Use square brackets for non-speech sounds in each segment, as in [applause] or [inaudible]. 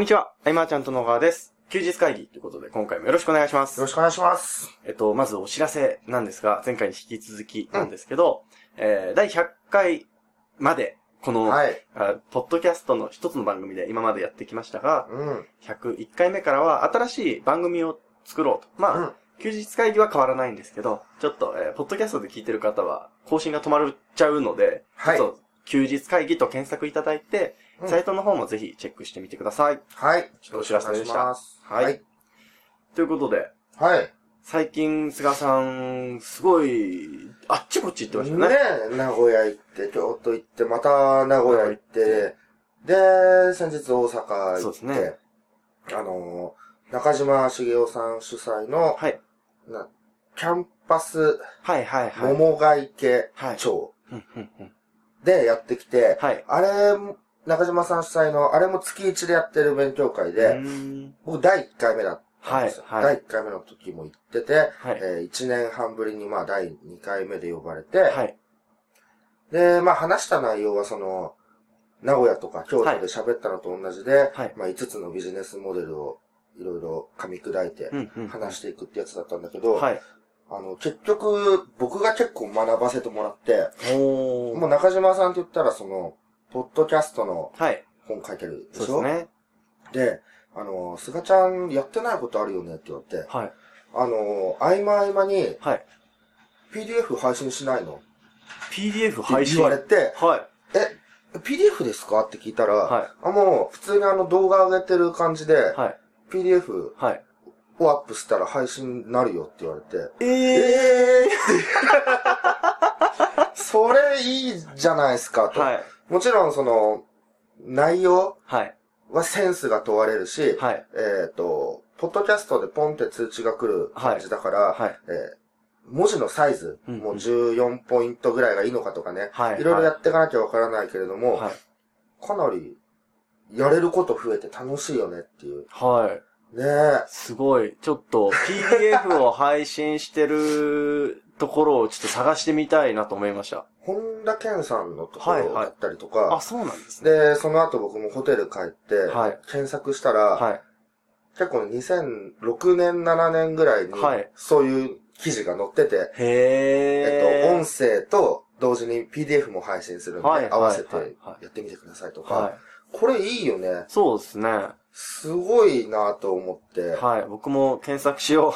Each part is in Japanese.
んにちは。アイマーちゃんと野川です。休日会議ということで、今回もよろしくお願いしますよろ。しくお願いします。えっと、まずお知らせなんですが、前回に引き続きなんですけど、えー、第100回まで、この、はい。あポッドキャストの一つの番組で今までやってきましたが、うん。101回目からは新しい番組を作ろうと。まあ、うん休日会議は変わらないんですけど、ちょっと、えーポッドキャストで聞いてる方は、更新が止まっちゃうので、はいちょっと、休日会議と検索いただいて、うんサイトの方もぜひチェックしてみてください。はい。ちょっとお知らせでしたはいはい。ということで、はい。最近、菅さん、すごい、あっちこっち行ってましたよね。ねえ、名古屋行って、京都行って、また名古屋行って、で、先日大阪行って、そうですねあのー、中島茂雄さん主催の、はい。なキャンパスはいはいはい。桃ヶ池はい町でやってきて、はい。あれ、中島さん主催の、あれも月1でやってる勉強会うで、僕第1回目だったんですよ。はいはい第1回目の時も行ってて、はい。え1年半ぶりにまあ第2回目で呼ばれて、はい。で、まあ話した内容はその、名古屋とか京都で喋ったのと同じで、はいまあ5つのビジネスモデルをいろいろ噛み砕いて。話していくってやつだったんだけど、はい。あの、結局僕が結構学ばせてもらって。もう中島さんって言ったらその、ポッドキャストのはい。本書いてるでそうしょですね。で、あの、菅ちゃんやってないことあるよねって言われて、はい。あの、合間合間にはい。PDF 配信しないの？PDF って配信？言われて、はい。え、PDF ですか？って聞いたら、はい。あ、もう、普通にあの動画上げてる感じで、はい。PDF はい。をアップしたら配信になるよって言われて、ええー、[laughs] それいいじゃないですかと。はい。もちろんその、内容はい。はセンスが問われるし、はい。えっ、と、ポッドキャストでポンって通知が来る感じだから、はい。えー文字のサイズ、うんもう14ポイントぐらいがいいのかとかね、はい。いろいろやっていかなきゃわからないけれども、はい。かなり、やれること増えて楽しいよねっていう。はい。ねえ。すごい。ちょっと PDF を配信してるところをちょっと探してみたいなと思いました。本田健さんのところだったりとか、あ、そうなんですね。で、その後僕もホテル帰って、はい検索したら、はい。結構ね2006年、7年ぐらいに、はいそういう記事が載ってて。えっと、音声と同時に PDF も配信するんで、はい合わせてはいはいやってみてくださいとか、はい。これいいよね。そうですね。すごいなと思って、はい。僕も検索しよ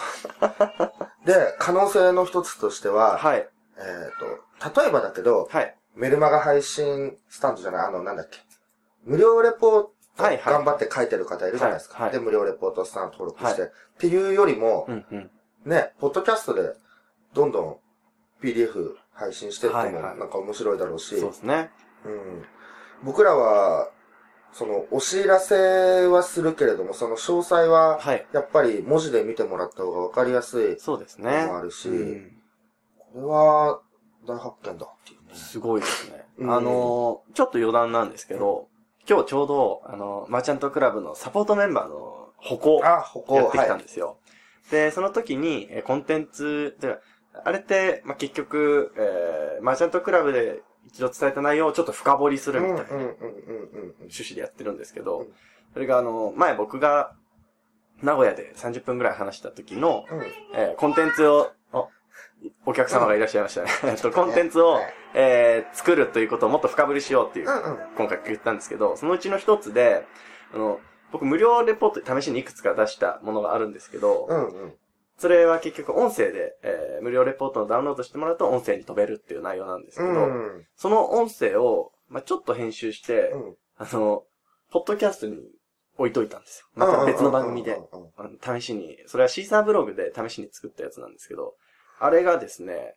で、可能性の一つとしてう。は、はい。えっ、と、例えばだけど、はい。メルマガ配信スタンドじゃない、あの、なんだっけ。無料レポートはいはい頑張って書いてる方いるじゃないですか。はいはいで、無料レポートスタンド登録して。はっていうよりもう、んうん。ね、ポッドキャストでどんどん PDF 配信してってもはいはいなんか面白いだろうし、そうですね。うん、僕らは、その、お知らせはするけれども、その詳細は、はい。やっぱり文字で見てもらった方がわかりやすい。そうですね。のもあるしうんこれは、大発見だっていうね。すごいですね。うんあのー、ちょっと余談なんですけど、今日ちょうど、あの、マーチャントクラブのサポートメンバーの歩行あ、やってきたはんですよ。で、その時に、えーコンテンツ、であれって、まあ、結局、えー、マーチャントクラブで一度伝えた内容をちょっと深掘りすい。るうん、みたいなうん、うん、うん、うん。趣旨でやってるんですけど、うんそれがあの、前僕が名古屋で30分くらい話した時の、うん。えーコンテンツを、あお客様がいらっしゃいましたね。えっ [laughs] と、コンテンツをはい、えー作るということをもっと深掘りしようっていうう、ん、うん。今回言ったんですけど、そのうちの一つで、あの、僕無料レポート試しにいくつか出したものがあるんですけど、うん、うん。それは結局音声で、えー無料レポートをダウンロードしてもらうと音声に飛べるっていう内容なんですけど、うん。その音声を、まあ、ちょっと編集して、うん。あの、ポッドキャストに置いといたんですよ。また別の番組で。試しに、それはシーサーブログで試しに作ったやつなんですけど、あれがですね、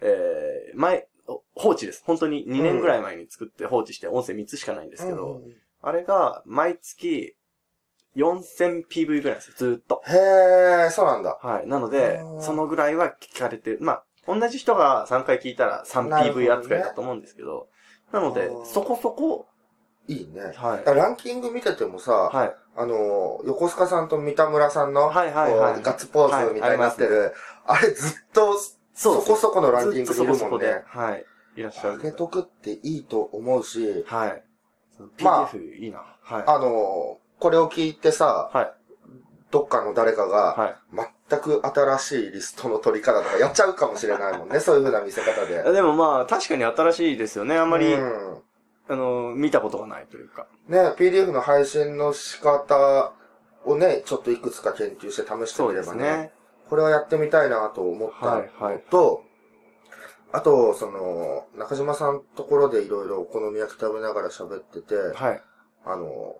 えー、前、お放置です。本当に2年ぐらい前に作って放置して音声3つしかないんですけど、うんあれが毎月 4000PV ぐらいですよ、ずーっと。へえ、そうなんだ。はい。なのでう、んそのぐらいは聞かれてる。まあ、同じ人が3回聞いたらなるほど 3PV ね扱いだと思うんですけど、なのでう、んそこそこ、いいね。はい。ランキング見ててもさ、はい。あの、横須賀さんと三田村さんの、はいはいはいガッツポーズみたいになってる、あれずっと、そこそこのランキングいるもんねとそこそこで。。はい。いらっしゃる。上げとくっていいと思うし、はい。まあいいな。はい。あの、これを聞いてさ、はい。どっかの誰かが、はい。全く新しいリストの取り方とかやっちゃうかもしれないもんね、そういう風な見せ方で。[laughs] でもまあ、確かに新しいですよね。あんまり、うんあの、見たことがないというか。ね、PDF の配信の仕方をね、ちょっといくつか研究して試してみればね、すね。これはやってみたいなと思ったのと、はいはいあと、その、中島さんところでいろいろお好み焼き食べながら喋ってて、はい。あの、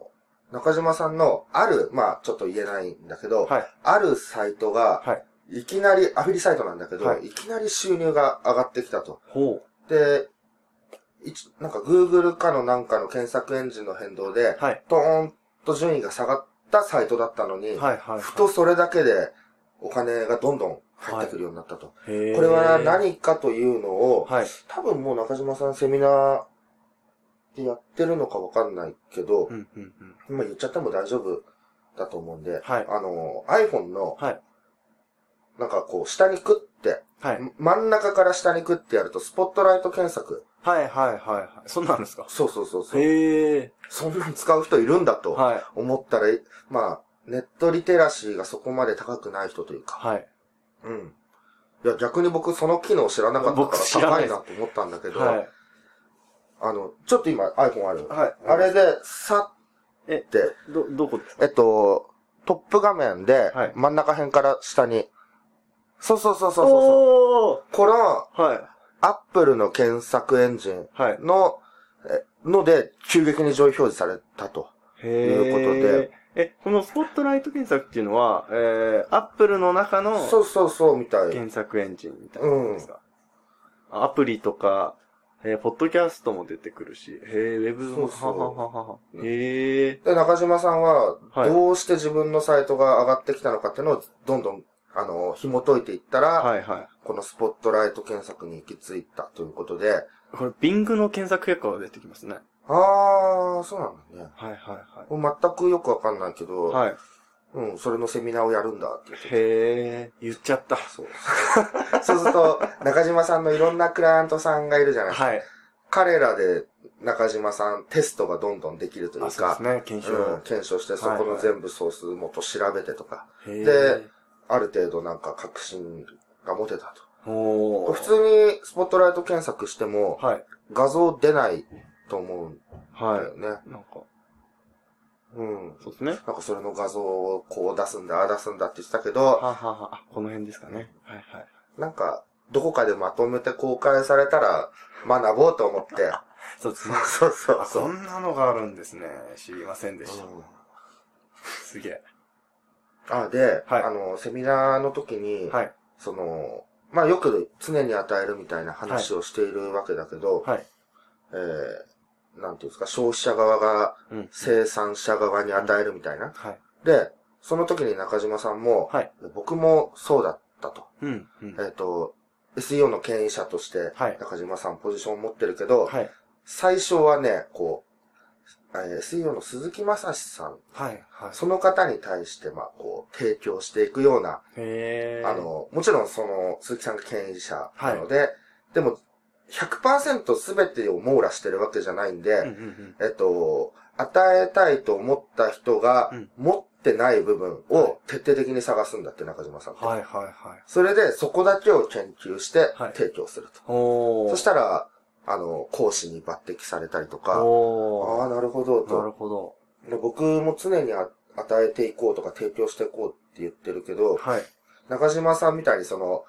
中島さんのある、まあちょっと言えないんだけど、はい。あるサイトが、はい。いきなり、アフィリサイトなんだけど、はいい、きなり収入が上がってきたと。ほで、一なんか Google かのなんかの検索エンジンの変動で、う。はい。ドーンと順位が下がったサイトだったのに、はい。はい。ふとそれだけでお金がどんどん入ってくるようになったと。へーこれは何かというのを、はい。多分もう中島さんセミナーでやってるのかわかんないけどう、ん、うん、うん。まあ言っちゃっても大丈夫だと思うんで、はいあの、iPhone の、はい。なんかこう、下にクって、はい。真ん中から下にクってやると、スポットライト検索。はい、はい、はいはい。そんなんですか？そうそうそうそう。へえ。そんなん使う人いるんだとはい。思ったら、まあ、ネットリテラシーがそこまで高くない人というか。はい。うん。いや、逆に僕その機能知らなかった僕から高いなと思ったんだけど、はい。あの、ちょっと今 iPhone ある。はい。あれで、さえって、ど、どこですか？えっと、トップ画面ではい、真ん中辺から下に、そうそうそうそうそう。おーこの、はい。アップルの検索エンジンはい。の、で、急激に上位表示されたと。へいうことで。え、このスポットライト検索っていうのは、えー、アップルの中のそうそうそう、みたい。検索エンジンみたいなですか、アプリとか、えー、ポッドキャストも出てくるし、へえ、ウェブも、そうそうははははは。へえ。で、中島さんは、はいどうして自分のサイトが上がってきたのかっていうのを、どんどん、あの、紐解いていったら、はいはい。このスポットライト検索に行き着いたということで、これ、ビングの検索結果が出てきますね。あー、そうなんだね。はいはいは全くよくわかんないけど、い。はい。うん、それのセミナーをやるんだって言ってて。へえ、言っちゃった。そう。[laughs] そうすると、中島さんのいろんなクライアントさんがいるじゃないですか。はい。彼らで中島さんテストがどんどんできるというあ、そうでかす、ね。検証。うん、検証してそこの全部ソース元調べてとか、へえ。で、ある程度なんか確信が持てたと。普通にスポットライト検索してもはい。画像出ないと思うんだはよね。い。なんか、うん。そうですね。なんかそれの画像をこう出すんだ、ああ出すんだって言ってたけど、はははあ、この辺ですかね。はいはい。なんか、どこかでまとめて公開されたら学ぼうと思って。[laughs] そうですね。そうそうあ、そ。そうんなのがあるんですね。知りませんでした。うんすげえ。あ、で、はいあの、セミナーの時に、はい。その、まあよく常に与えるみたいな話をしているわけだけど、はい。えー、なんていうんですか、消費者側がうん。生産者側に与えるみたいな。はい。で、その時に中島さんも、はい。僕もそうだったと。うん。うんえっ、と、SEO の牽引者として、はい中島さんポジションを持ってるけど、はい。最初はね、こう、えー SEO の鈴木正史さん、はい。はい。その方に対して、まあ、こう、提供していくような、へえ。あ、の、もちろんその、鈴木さんが牽引者なので、でも、100%全てを網羅してるわけじゃないんで、うんうんうん。えっと、与えたいと思った人がうん持ってない部分はいを徹底的に探すんだって、中島さんって。はいはいはい。それで、そこだけを研究してはい提供すると。おー。そしたら、あの、講師に抜擢されたりとか。ああ、なるほど、なると。ほど。で僕も常にあ与えていこうとか提供していこうって言ってるけど、はい。中島さんみたいにその、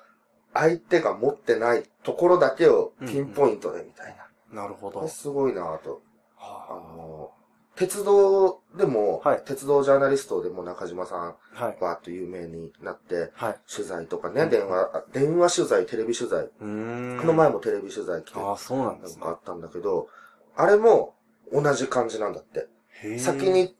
相手が持ってないところだけをピンポイントでみたいな。なるほど。すごいなぁと。あはの、鉄道でも、はい鉄道ジャーナリストでも中島さん、あはい。バーッと有名になって、はい。取材とかね、うん電話、あ電話取材、テレビ取材。この前もテレビ取材来て、ああ、そうなんですねかあったんだけど、あれも同じ感じなんだって。先。に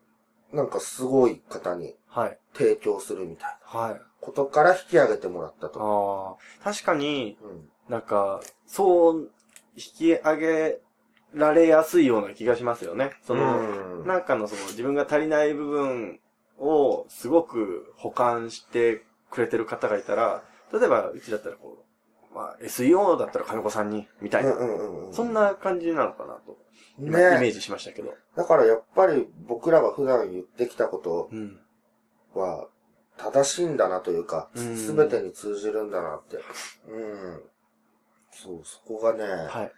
なんかすごい方にはい。提供するみたいなはい。ことから引き上げてもらったと。ああ。確かに、うんなんか、そう、引き上げられやすいような気がしますよね。その、うんなんかのその自分が足りない部分をすごく保管してくれてる方がいたら、例えばうちだったらこう、まあ、SEO だったら金子さんに、みたいな。うんうんうん。そんな感じなのかなと、今イメねージしましたけど。だからやっぱり僕らが普段言ってきたことうん。は正しいんだなというか、うんすべてに通じるんだなって。うん。そう、そこがね、はい。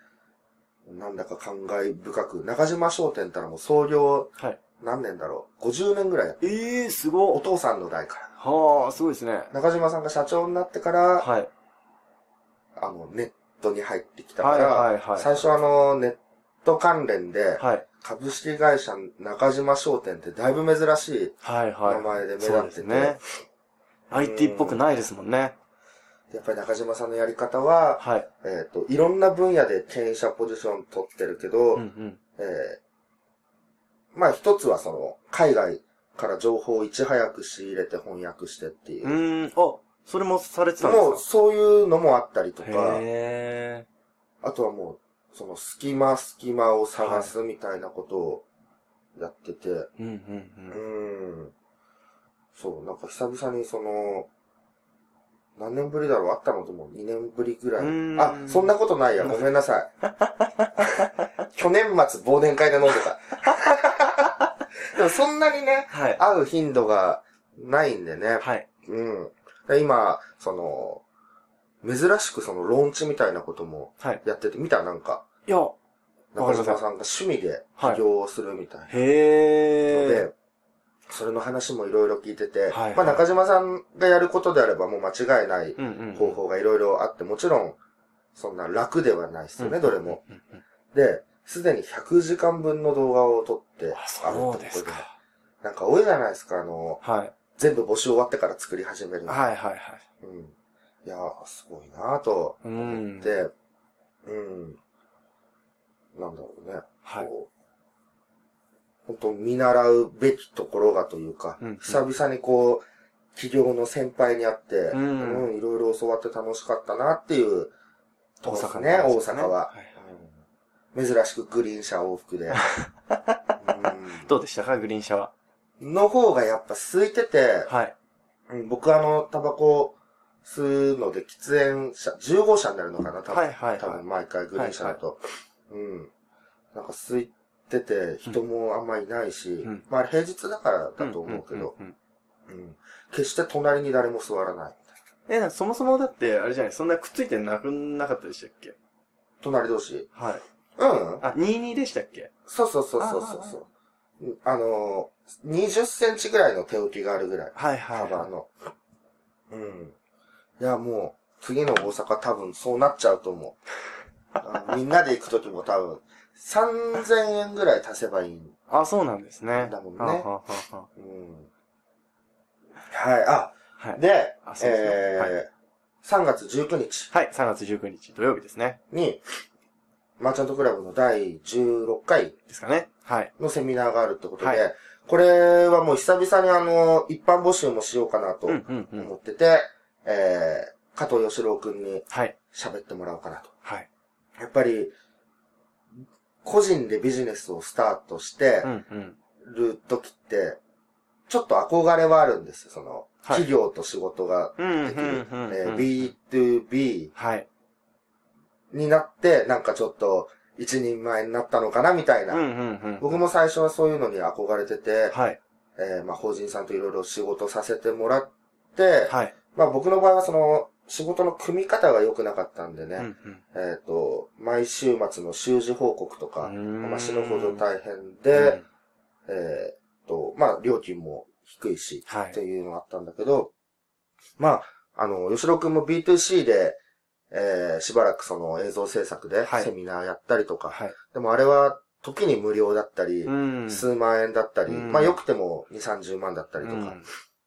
なんだか感慨深く、中島商店ったらもう創業はい。何年だろう ?50 年ぐらいやってええー、すごい。お父さんの代から。はあ、すごいですね。中島さんが社長になってから、はい。あの、ネットに入ってきたかはいら、はいはい。最初あの、ネット関連で、はい。株式会社中島商店ってだいぶ珍しいはいはい。名前で目立ってて、ですね。IT っぽくないですもんね。やっぱり中島さんのやり方は、はい。えっ、と、いろんな分野で経営者ポジション取ってるけど、うんうん。えーまあ一つはその、海外から情報をいち早く仕入れて翻訳してっていうう。ーん、あ、それもされてたんですか？もうそういうのもあったりとか、へあとはもう、その隙間隙間を探すみたいなことをやってて、ー。うんうんううん。ん。そう、なんか久々にその、何年ぶりだろ？うあったのでも2年ぶりぐらい。うんあ、そんなことないや。ごめんなさい。[laughs] 去年末忘年会で飲んでた。[laughs] でもそんなにね、はい。会う頻度がないんでね。はい。うん。で今、その、珍しくそのローンチみたいなこともはい。やってて、見た？なんか、いや、中島さんが趣味で起業をするみたいな。のへえ。で、それの話もいろいろ聞いてて、はいまあ中島さんがやることであればもう間違いないうんうん。方法がいろいろあって、もちろん、そんな楽ではないですよね、どれも。うんうん。で、すでに100時間分の動画を撮ってあ、あるそうってことで。ですか。なんか多いじゃないですか、あの、はい。全部募集終わってから作り始めるの。はいはいはい。うん。いやー、すごいなぁとう思んっ。て、うん。なんだろうね。はい。こう本当見習うべきところがというか、うん久々にこう、企業の先輩に会って、ううんん、いろいろ教わって楽しかったなっていう、大阪ね、大阪は、珍しくグリーン車往復で。う [laughs] んどうでしたか、グリーン車は？の方がやっぱ空いてて、はい。うん僕あの、タバコ吸うので喫煙者、10号車になるのかな、多分。はいはいはい多分毎回グリーン車だと。うん。なんか空いてて、人もあんまいないし、んまあ平日だからだと思うけど、うん。決して隣に誰も座らない。え、そもそもだって、あれじゃない、そんなくっついてなくなかったでしたっけ？隣同士？はい。うん。あ、22でしたっけ？そうそうそうそうそうそう。うんあのー、20センチぐらいの手置きがあるぐらい。はいはい。幅の。うん。いや、もう、次の大阪多分そうなっちゃうと思う。みんなで行くときも多分、3000円ぐらい足せばいい。あ、そうなんですね。だもんねはうん。はい、あ、あはい。で、あそうですねえーはい3月19日はい、3月19日土曜日ですね。に、マーチャントクラブの第16回ですかね。はい。のセミナーがあるってことで、はいこれはもう久々にあの、一般募集もしようかなと。思ってて、えー、加藤義郎くんにはい。喋ってもらおうかなと。はい。やっぱり、個人でビジネスをスタートして。る時って、ちょっと憧れはあるんですよ。その、はい企業と仕事ができる。うんうん。えー B2B はい。になって、なんかちょっと一人前になったのかなみたいな。僕も最初はそういうのに憧れてて、はい。えーまあ法人さんといろいろ仕事させてもらって、はい。まあ僕の場合はその、仕事の組み方が良くなかったんでね、うんうん。えっ、と、毎週末の習字報告とか、まあ死ぬほど大変で、えっ、と、まあ料金も低いし、はいっていうのがあったんだけど、まあ、あの、吉郎くんも B2C で、えーしばらくその映像制作ではいセミナーやったりとか、はい。でもあれは時に無料だったり、うん。数万円だったり、うんまあ良くても2、30万だったりとかうん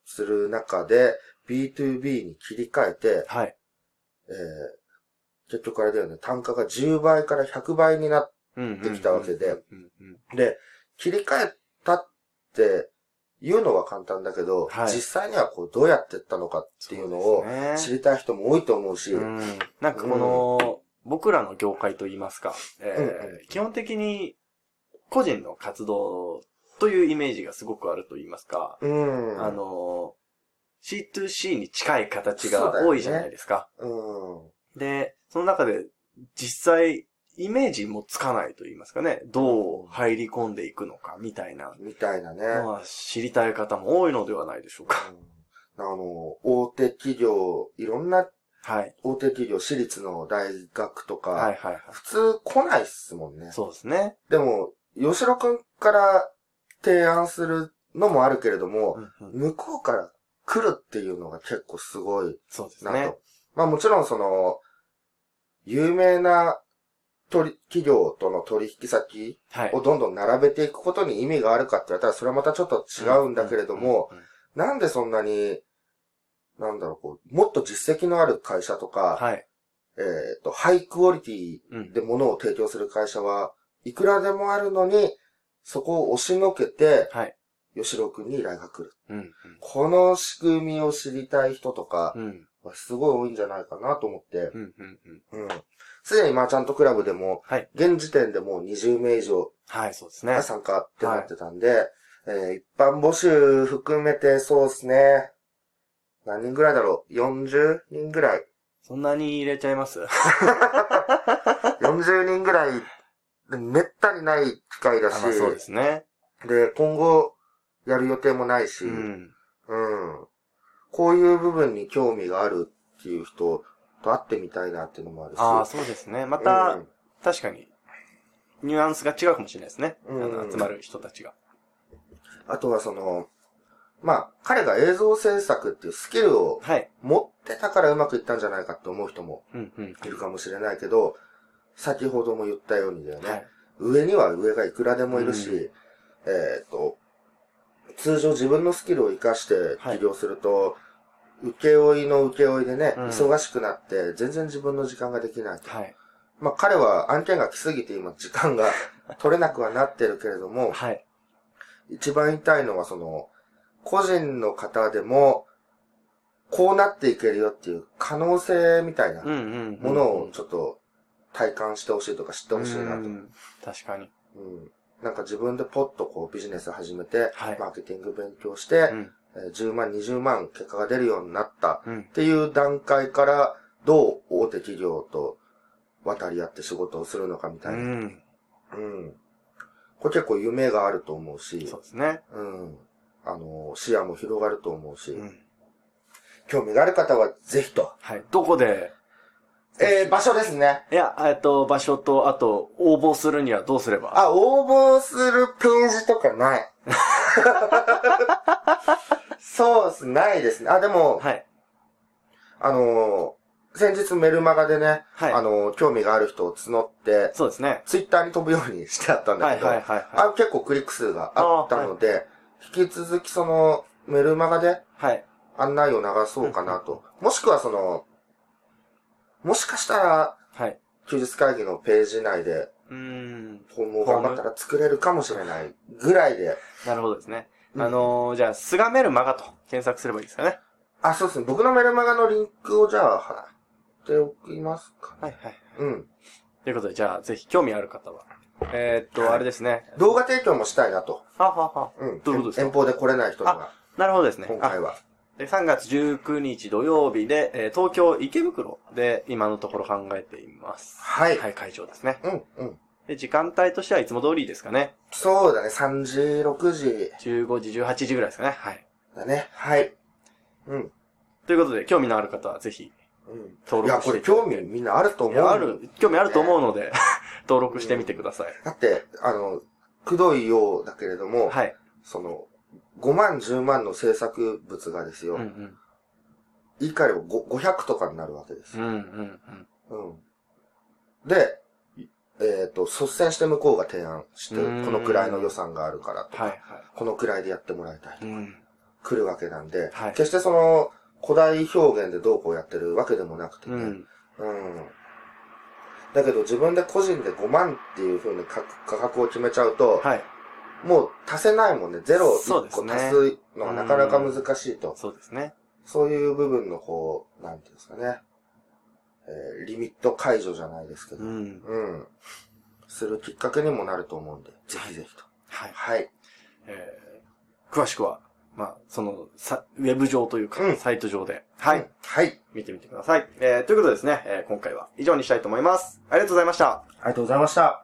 する中で、B2B に切り替えて、はい。えー結局あれだよね、単価が10倍から100倍になっうんできたわけで。うんうんて、切り替えたって言うのは簡単だけど、はい実際にはこうどうやってったのかっていうのを知りたい人も多いと思うし、うん。なんかこの、僕らの業界といいますか、基本的に個人の活動というイメージがすごくあると言いますか、うん。あの、C2C に近い形が多いじゃないですか。うん。で、その中で実際イメージもつかないと言いますかね、どう入り込んでいくのかみたいなみたいなね。のは知りたい方も多いのではないでしょうか。うん、あの、大手企業、いろんなはい。大手企業、私立の大学とか、はいはいはい。普通来ないっすもんね。そうですね。でも、吉野くんから提案するのもあるけれども、うんうん向こうから来るっていうのが結構すごいそうですなと。ね。まあもちろんその、有名な取企業との取引先はい。をどんどん並べていくことに意味があるかって言われたら、それはまたちょっと違うんだけれども、なんでそんなに、なんだろう、こう、もっと実績のある会社とか、はい。えっ、と、ハイクオリティうんで物を提供する会社はいくらでもあるのに、そこを押しのけて、はい。吉郎くんに依頼が来る。うん。この仕組みを知りたい人とかすごい多いんじゃないかなと思って。すでにマーチャントクラブでも、はい。現時点でもう20名以上はい、そうですねが。参加ってなってたんで、えー一般募集含めてそうですね。何人ぐらいだろう ?40 人ぐらい。そんなに入れちゃいます？[laughs] 40人ぐらい、めったにない機会だし、そうですね。で、今後、やる予定もないし、ううん。ん。こういう部分に興味があるっていう人と会ってみたいなっていうのもあるし。ああ、そうですね。まうたん、確かに、ニュアンスが違うかもしれないですね。あうんの集まる人たちが。あとはその、まあ、彼が映像制作っていうスキルをはい。持ってたからうまくいったんじゃないかって思う人もうん、うん。いるかもしれないけど、先ほども言ったようにだよね。はい。上には上がいくらでもいるし、うんえっ、と、通常自分のスキルを活かして起業すると、請負いの請負いでね、うん忙しくなって全然自分の時間ができないと。はい。まあ彼は案件が来すぎて今時間が [laughs] 取れなくはなってるけれども、はい。一番言いたいのはその、個人の方でも、こうなっていけるよっていう可能性みたいな。ものをちょっと体感してほしいとか知ってほしいなと。うん確かに。うんなんか自分でポッとこうビジネス始めて、はいマーケティング勉強して、うん。えー10万、20万結果が出るようになったうんっ。ていう段階から、どう大手企業と渡り合って仕事をするのかみたういな。うん。ん。これ結構夢があると思うし、そうですね。うん。あの、視野も広がると思うし、うん。興味がある方はぜひと。はい。どこで、えー、場所ですね。いや、えっと、場所と、あと、応募するにはどうすれば？あ、応募するページとかない。[laughs] そうです、ないですね。あ、でも、はい。あのー先日メルマガでね、はいあのー興味がある人を募って、そうですね。ツイッターに飛ぶようにしてあったんだはいけど、はいはいはい。あ結構クリック数があったので、引き続きそのメルマガではい。案内を流そうかなと。もしくはその、もしかしたら、はい。休日会議のページ内で、うーん。フォームを頑張ったら作れるかもしれないぐらいで、なるほどですね。うんあのー、じゃあ、スガメルマガと検索すればいいですかね。あ、そうですね。僕のメルマガのリンクをじゃあ貼っておきますか。はいはい。うん。ということで、じゃあ、ぜひ興味ある方は。えーっと、はいあれですね。動画提供もしたいなと。ははは。うん。どういうことですか？遠方で来れない人には、なるほどですね。あ今回は。で3月19日土曜日で、えー東京池袋で今のところ考えています。はい。はい、会場ですね。うん、うん。で、時間帯としてはいつも通りですかね。そうだね。3時、6時15時、18時ぐらいですかね。はい。だね。はい。うん。ということで、興味のある方はぜひうん。登録していただいて興味みんなあると思う。いや、ある、興味あると思うので、[laughs] 登録してみてください。だって、あの、くどいようだけれども、はい。その、5万、10万の制作物がですよ、うんうん。言い換えれば5 500とかになるわけですうんうよ。んうん。うん。で、えっ、と、率先して向こうが提案して、こうんのくらいの予算があるからとか、はいはい。このくらいでやってもらいたいとか、うん。来るわけなんで、はい決してその、古代表現でどうこうやってるわけでもなくてね、うん。うん。だけど自分で個人で5万っていう風に価価格を決めちゃうと、はい。もう足せないもんね。ゼロ1そうですね個足すのがなかなか難しいと。そうですね。そういう部分のこう、なんていうんですかね。えーリミット解除じゃないですけど、ううん。ん。するきっかけにもなると思うんで、ぜひぜひと。はい。はい。えー詳しくは、まあ、その、さ、ウェブ上というか、うんサイト上で、はい、うんはい。見てみてください。えー、ということでですね、えー今回は以上にしたいと思います。ありがとうございました。ありがとうございました。